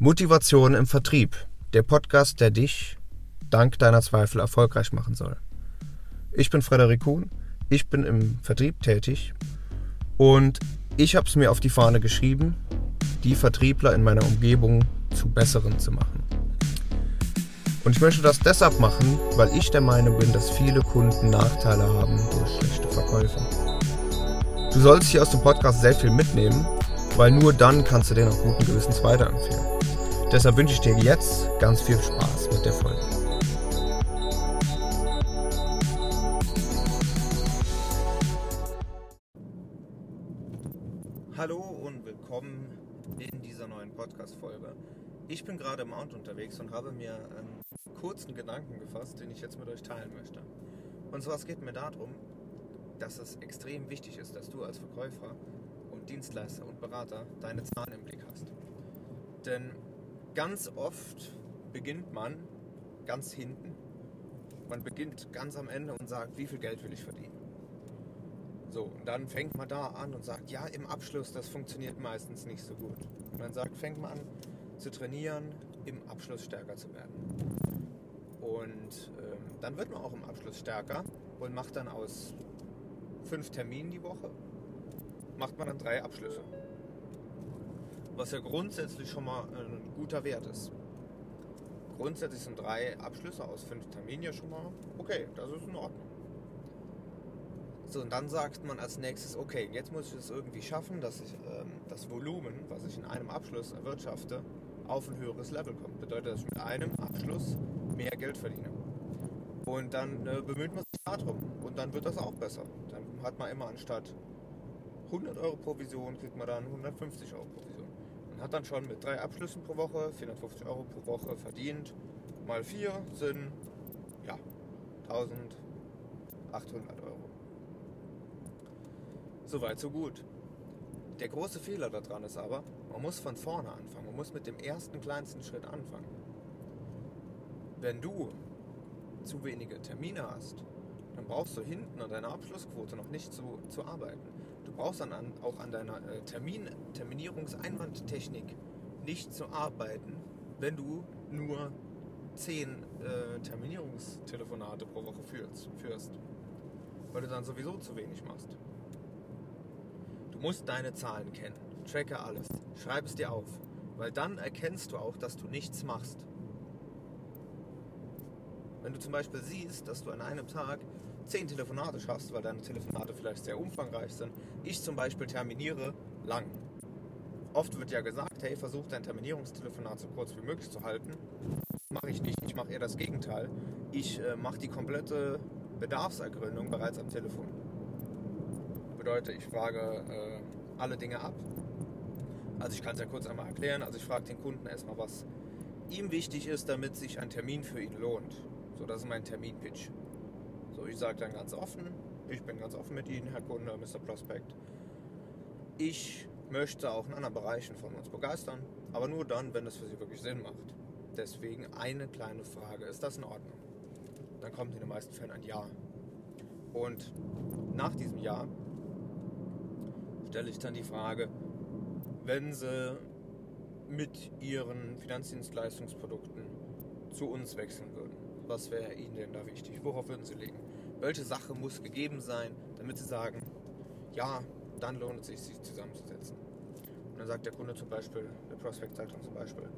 Motivation im Vertrieb. Der Podcast, der dich dank deiner Zweifel erfolgreich machen soll. Ich bin Frederik Kuhn, ich bin im Vertrieb tätig und ich habe es mir auf die Fahne geschrieben, die Vertriebler in meiner Umgebung zu besseren zu machen. Und ich möchte das deshalb machen, weil ich der Meinung bin, dass viele Kunden Nachteile haben durch schlechte Verkäufe. Du sollst hier aus dem Podcast sehr viel mitnehmen, weil nur dann kannst du den auch guten Gewissens weiterempfehlen. Deshalb wünsche ich dir jetzt ganz viel Spaß mit der Folge. Hallo und willkommen in dieser neuen Podcast-Folge. Ich bin gerade im Mount unterwegs und habe mir einen kurzen Gedanken gefasst, den ich jetzt mit euch teilen möchte. Und zwar es geht mir darum, dass es extrem wichtig ist, dass du als Verkäufer und Dienstleister und Berater deine Zahlen im Blick hast. Denn ganz oft beginnt man ganz hinten. Man beginnt ganz am Ende und sagt, wie viel Geld will ich verdienen. So, und dann fängt man da an und sagt, ja, im Abschluss, das funktioniert meistens nicht so gut. Und dann sagt, fängt man an zu trainieren, im Abschluss stärker zu werden. Und ähm, dann wird man auch im Abschluss stärker und macht dann aus fünf Terminen die Woche, macht man dann drei Abschlüsse. Was ja grundsätzlich schon mal ein guter Wert ist. Grundsätzlich sind drei Abschlüsse aus fünf Terminen ja schon mal okay, das ist in Ordnung. So, und dann sagt man als nächstes, okay, jetzt muss ich es irgendwie schaffen, dass ich ähm, das Volumen, was ich in einem Abschluss erwirtschafte, auf ein höheres Level kommt. Bedeutet, dass ich mit einem Abschluss mehr Geld verdiene. Und dann äh, bemüht man sich darum. Und dann wird das auch besser. Dann hat man immer anstatt 100 Euro Provision, kriegt man dann 150 Euro Provision. Man hat dann schon mit drei Abschlüssen pro Woche 450 Euro pro Woche verdient. Mal vier sind ja 1800 Euro. Soweit, so gut. Der große Fehler daran ist aber, man muss von vorne anfangen. Man muss mit dem ersten kleinsten Schritt anfangen. Wenn du zu wenige Termine hast, dann brauchst du hinten an deiner Abschlussquote noch nicht zu, zu arbeiten. Brauchst dann an, auch an deiner äh, Termin, Terminierungseinwandtechnik nicht zu arbeiten, wenn du nur 10 äh, Terminierungstelefonate pro Woche führst, führst. Weil du dann sowieso zu wenig machst. Du musst deine Zahlen kennen. Tracke alles. Schreib es dir auf. Weil dann erkennst du auch, dass du nichts machst. Wenn du zum Beispiel siehst, dass du an einem Tag 10 Telefonate schaffst, weil deine Telefonate vielleicht sehr umfangreich sind. Ich zum Beispiel terminiere lang. Oft wird ja gesagt, hey, versuch dein Terminierungstelefonat so kurz wie möglich zu halten. Mache ich nicht. Ich mache eher das Gegenteil. Ich äh, mache die komplette Bedarfsergründung bereits am Telefon bedeutet, ich frage äh, alle Dinge ab. Also ich kann es ja kurz einmal erklären. Also ich frage den Kunden erstmal, was ihm wichtig ist, damit sich ein Termin für ihn lohnt. So, das ist mein Terminpitch. So, ich sage dann ganz offen, ich bin ganz offen mit Ihnen, Herr Kunde, Mr. Prospect. Ich möchte auch in anderen Bereichen von uns begeistern, aber nur dann, wenn es für Sie wirklich Sinn macht. Deswegen eine kleine Frage, ist das in Ordnung? Dann kommt in den meisten Fällen ein Ja. Und nach diesem Ja stelle ich dann die Frage, wenn Sie mit Ihren Finanzdienstleistungsprodukten zu uns wechseln würden, was wäre Ihnen denn da wichtig? Worauf würden Sie legen? Welche Sache muss gegeben sein, damit Sie sagen, ja, dann lohnt es sich, sich zusammenzusetzen? Und dann sagt der Kunde zum Beispiel, der Prospect sagt dann zum Beispiel,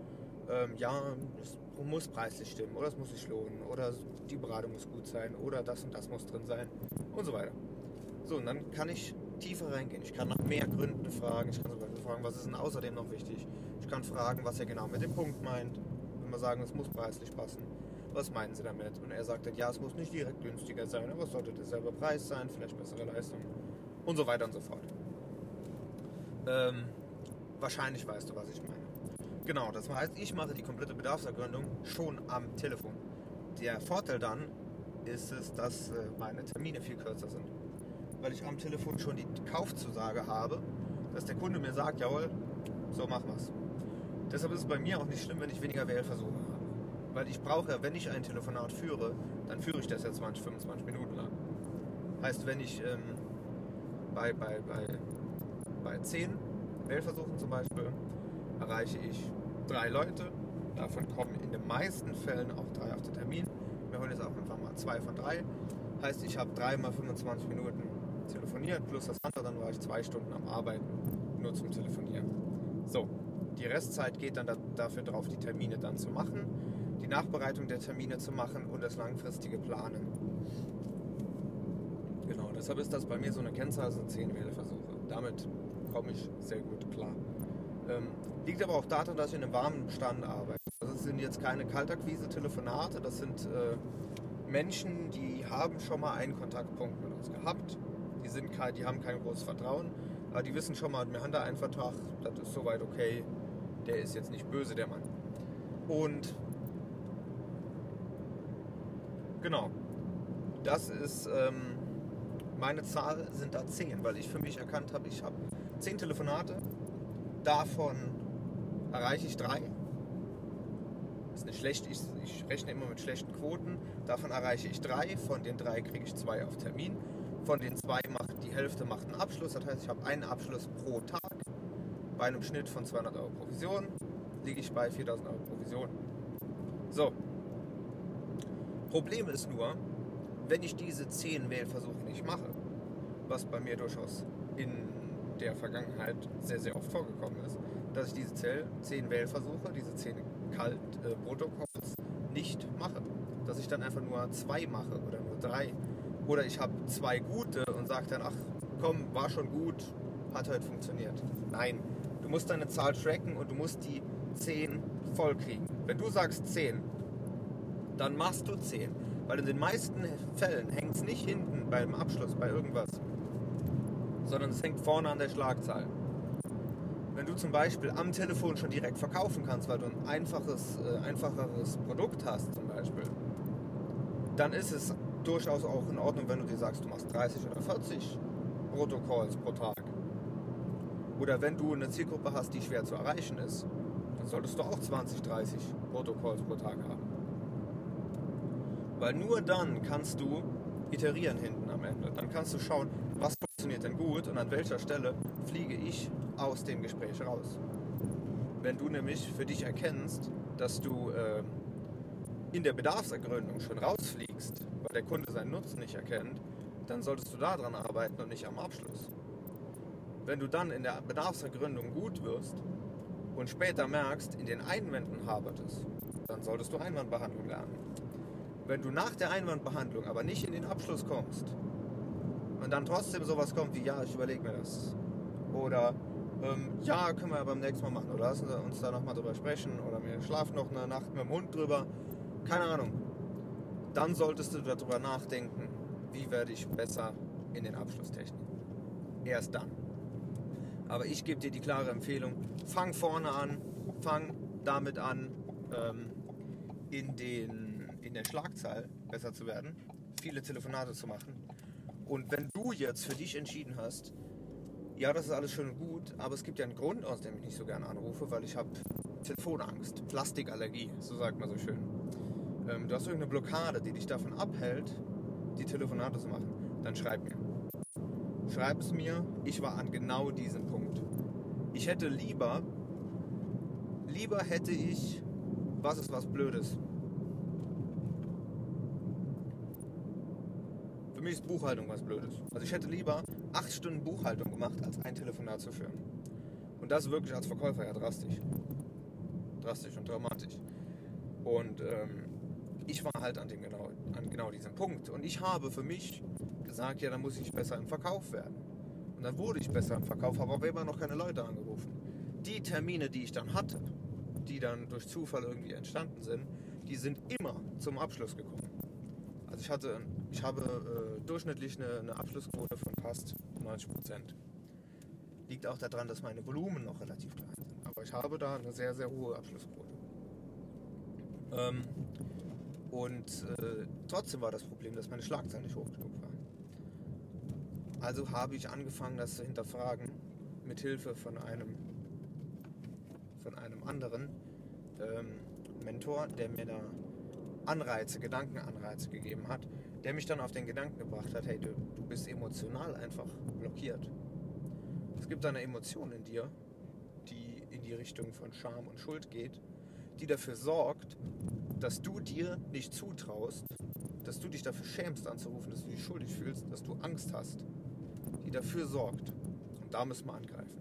ähm, ja, es muss preislich stimmen oder es muss sich lohnen oder die Beratung muss gut sein oder das und das muss drin sein und so weiter. So, und dann kann ich tiefer reingehen. Ich kann nach mehr Gründen fragen. Ich kann zum Beispiel fragen, was ist denn außerdem noch wichtig? Ich kann fragen, was er genau mit dem Punkt meint. Wenn wir sagen, es muss preislich passen. Was meinen Sie damit? Und er sagt dann, ja, es muss nicht direkt günstiger sein, aber es sollte derselbe Preis sein, vielleicht bessere Leistung und so weiter und so fort. Ähm, wahrscheinlich weißt du, was ich meine. Genau, das heißt, ich mache die komplette Bedarfsergründung schon am Telefon. Der Vorteil dann ist es, dass äh, meine Termine viel kürzer sind weil ich am Telefon schon die Kaufzusage habe, dass der Kunde mir sagt, jawohl, so machen wir's. Deshalb ist es bei mir auch nicht schlimm, wenn ich weniger Wählversuche habe. Weil ich brauche ja, wenn ich ein Telefonat führe, dann führe ich das ja 20, 25 Minuten lang. Heißt, wenn ich ähm, bei, bei, bei, bei 10 Wählversuchen zum Beispiel erreiche ich drei Leute. Davon kommen in den meisten Fällen auch drei auf den Termin. Wir holen jetzt auch einfach mal zwei von drei. Heißt, ich habe dreimal 25 Minuten telefoniert, plus das andere, dann war ich zwei Stunden am Arbeiten, nur zum Telefonieren. So, die Restzeit geht dann da, dafür drauf, die Termine dann zu machen, die Nachbereitung der Termine zu machen und das langfristige Planen. Genau, deshalb ist das bei mir so eine Kennzahl, sind 10 Wählversuche. Damit komme ich sehr gut klar. Ähm, liegt aber auch daran, dass ich in einem warmen Stand arbeite. Also es sind jetzt keine Kaltakquise-Telefonate, das sind äh, Menschen, die haben schon mal einen Kontaktpunkt mit uns gehabt. Die, sind kein, die haben kein großes Vertrauen, aber die wissen schon mal, wir haben da einen Vertrag, das ist soweit okay, der ist jetzt nicht böse, der Mann. Und genau, das ist, ähm, meine Zahl sind da 10, weil ich für mich erkannt habe, ich habe 10 Telefonate, davon erreiche ich drei ist eine schlechte, ich, ich rechne immer mit schlechten Quoten. Davon erreiche ich drei, von den drei kriege ich zwei auf Termin. Von den zwei macht die Hälfte macht einen Abschluss, das heißt, ich habe einen Abschluss pro Tag. Bei einem Schnitt von 200 Euro Provision liege ich bei 4000 Euro Provision. So. Problem ist nur, wenn ich diese 10 Wählversuche nicht mache, was bei mir durchaus in der Vergangenheit sehr, sehr oft vorgekommen ist, dass ich diese 10 Wählversuche, diese 10 Kalt äh, nicht mache. Dass ich dann einfach nur zwei mache oder nur drei. Oder ich habe zwei gute und sage dann, ach komm, war schon gut, hat heute funktioniert. Nein, du musst deine Zahl tracken und du musst die 10 voll kriegen. Wenn du sagst 10, dann machst du 10. Weil in den meisten Fällen hängt es nicht hinten beim Abschluss, bei irgendwas, sondern es hängt vorne an der Schlagzahl. Wenn du zum Beispiel am Telefon schon direkt verkaufen kannst, weil du ein einfaches, äh, einfacheres Produkt hast zum Beispiel, dann ist es durchaus auch in Ordnung, wenn du dir sagst, du machst 30 oder 40 Protokolls pro Tag. Oder wenn du eine Zielgruppe hast, die schwer zu erreichen ist, dann solltest du auch 20, 30 Protokolls pro Tag haben. Weil nur dann kannst du iterieren hinten am Ende. Dann kannst du schauen, was funktioniert denn gut und an welcher Stelle fliege ich aus dem Gespräch raus. Wenn du nämlich für dich erkennst, dass du äh, in der Bedarfsergründung schon rausfliegst, weil der Kunde seinen Nutzen nicht erkennt, dann solltest du daran arbeiten und nicht am Abschluss. Wenn du dann in der Bedarfsergründung gut wirst und später merkst, in den Einwänden hapert es, dann solltest du Einwandbehandlung lernen. Wenn du nach der Einwandbehandlung aber nicht in den Abschluss kommst und dann trotzdem sowas kommt wie, ja, ich überlege mir das. Oder ähm, ja, können wir beim nächsten Mal machen. Oder lassen wir uns da nochmal drüber sprechen. Oder wir schlafen noch eine Nacht mit dem Hund drüber. Keine Ahnung. Dann solltest du darüber nachdenken, wie werde ich besser in den Abschlusstechniken. Erst dann. Aber ich gebe dir die klare Empfehlung, fang vorne an, fang damit an, ähm, in, den, in der Schlagzahl besser zu werden, viele Telefonate zu machen. Und wenn du jetzt für dich entschieden hast, ja, das ist alles schön und gut, aber es gibt ja einen Grund, aus dem ich nicht so gerne anrufe, weil ich habe Telefonangst, Plastikallergie, so sagt man so schön. Ähm, du hast irgendeine Blockade, die dich davon abhält, die Telefonate zu machen, dann schreib mir. Schreib es mir, ich war an genau diesem Punkt. Ich hätte lieber, lieber hätte ich, was ist was Blödes, Für mich ist Buchhaltung was Blödes. Also ich hätte lieber acht Stunden Buchhaltung gemacht, als ein Telefonat zu führen. Und das wirklich als Verkäufer ja drastisch. Drastisch und dramatisch. Und ähm, ich war halt an, dem genau, an genau diesem Punkt. Und ich habe für mich gesagt, ja, dann muss ich besser im Verkauf werden. Und dann wurde ich besser im Verkauf, habe aber immer noch keine Leute angerufen. Die Termine, die ich dann hatte, die dann durch Zufall irgendwie entstanden sind, die sind immer zum Abschluss gekommen. Also ich hatte, ich habe äh, durchschnittlich eine, eine, Abschlussquote von fast 90 Prozent. Liegt auch daran, dass meine Volumen noch relativ klein sind. Aber ich habe da eine sehr, sehr hohe Abschlussquote. Ähm, und äh, trotzdem war das Problem, dass meine Schlagzahl nicht hoch genug war. Also habe ich angefangen, das zu hinterfragen, mit Hilfe von einem, von einem anderen ähm, Mentor, der mir da Anreize, Gedankenanreize gegeben hat, der mich dann auf den Gedanken gebracht hat, hey, du, du bist emotional einfach blockiert. Es gibt eine Emotion in dir, die in die Richtung von Scham und Schuld geht, die dafür sorgt, dass du dir nicht zutraust, dass du dich dafür schämst anzurufen, dass du dich schuldig fühlst, dass du Angst hast, die dafür sorgt. Und da müssen wir angreifen.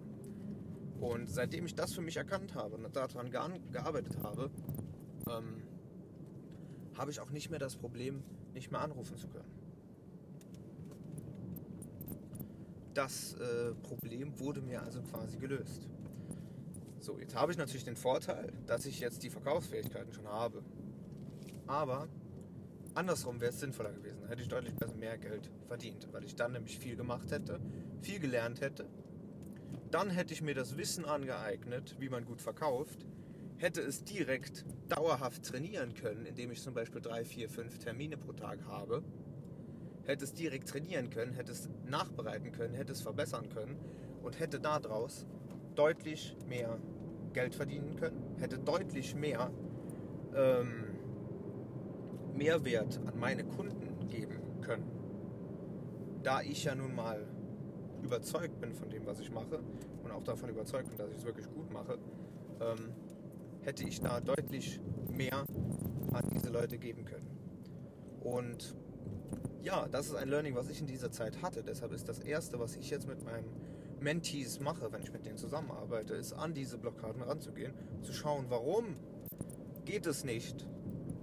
Und seitdem ich das für mich erkannt habe und daran gearbeitet habe, ähm, habe ich auch nicht mehr das Problem, nicht mehr anrufen zu können. Das äh, Problem wurde mir also quasi gelöst. So, jetzt habe ich natürlich den Vorteil, dass ich jetzt die Verkaufsfähigkeiten schon habe. Aber andersrum wäre es sinnvoller gewesen. Hätte ich deutlich besser mehr Geld verdient, weil ich dann nämlich viel gemacht hätte, viel gelernt hätte. Dann hätte ich mir das Wissen angeeignet, wie man gut verkauft, hätte es direkt dauerhaft trainieren können, indem ich zum Beispiel drei, vier, fünf Termine pro Tag habe, hätte es direkt trainieren können, hätte es nachbereiten können, hätte es verbessern können und hätte daraus deutlich mehr Geld verdienen können, hätte deutlich mehr ähm, Mehrwert an meine Kunden geben können. Da ich ja nun mal überzeugt bin von dem, was ich mache und auch davon überzeugt bin, dass ich es wirklich gut mache, ähm, hätte ich da deutlich mehr an diese Leute geben können. Und ja, das ist ein Learning, was ich in dieser Zeit hatte. Deshalb ist das Erste, was ich jetzt mit meinen Mentees mache, wenn ich mit denen zusammenarbeite, ist an diese Blockaden ranzugehen, zu schauen, warum geht es nicht,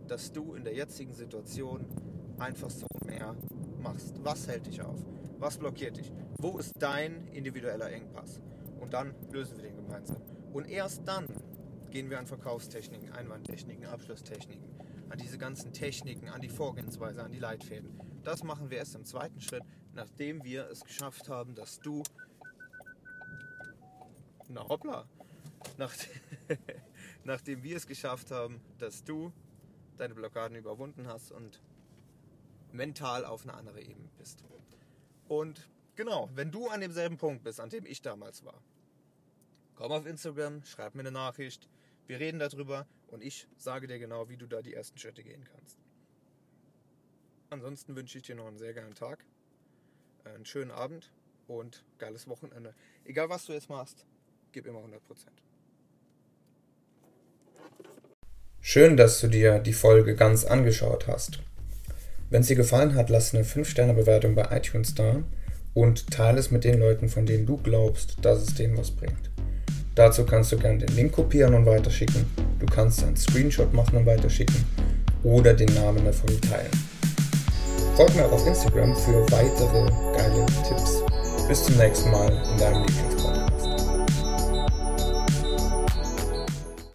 dass du in der jetzigen Situation einfach so mehr machst. Was hält dich auf? Was blockiert dich? Wo ist dein individueller Engpass? Und dann lösen wir den gemeinsam. Und erst dann gehen wir an Verkaufstechniken, Einwandtechniken, Abschlusstechniken, an diese ganzen Techniken, an die Vorgehensweise, an die Leitfäden. Das machen wir erst im zweiten Schritt, nachdem wir es geschafft haben, dass du na hoppla. Nach, nachdem wir es geschafft haben, dass du deine Blockaden überwunden hast und mental auf eine andere Ebene bist. Und genau, wenn du an demselben Punkt bist, an dem ich damals war, komm auf Instagram, schreib mir eine Nachricht, wir reden darüber und ich sage dir genau, wie du da die ersten Schritte gehen kannst. Ansonsten wünsche ich dir noch einen sehr geilen Tag, einen schönen Abend und geiles Wochenende. Egal was du jetzt machst, gib immer 100%. Schön, dass du dir die Folge ganz angeschaut hast. Wenn es dir gefallen hat, lass eine 5-Sterne-Bewertung bei iTunes da und teile es mit den Leuten, von denen du glaubst, dass es denen was bringt. Dazu kannst du gerne den Link kopieren und weiterschicken. Du kannst einen Screenshot machen und weiterschicken oder den Namen Folge teilen. Folg mir auch auf Instagram für weitere geile Tipps. Bis zum nächsten Mal in deinem Lieblings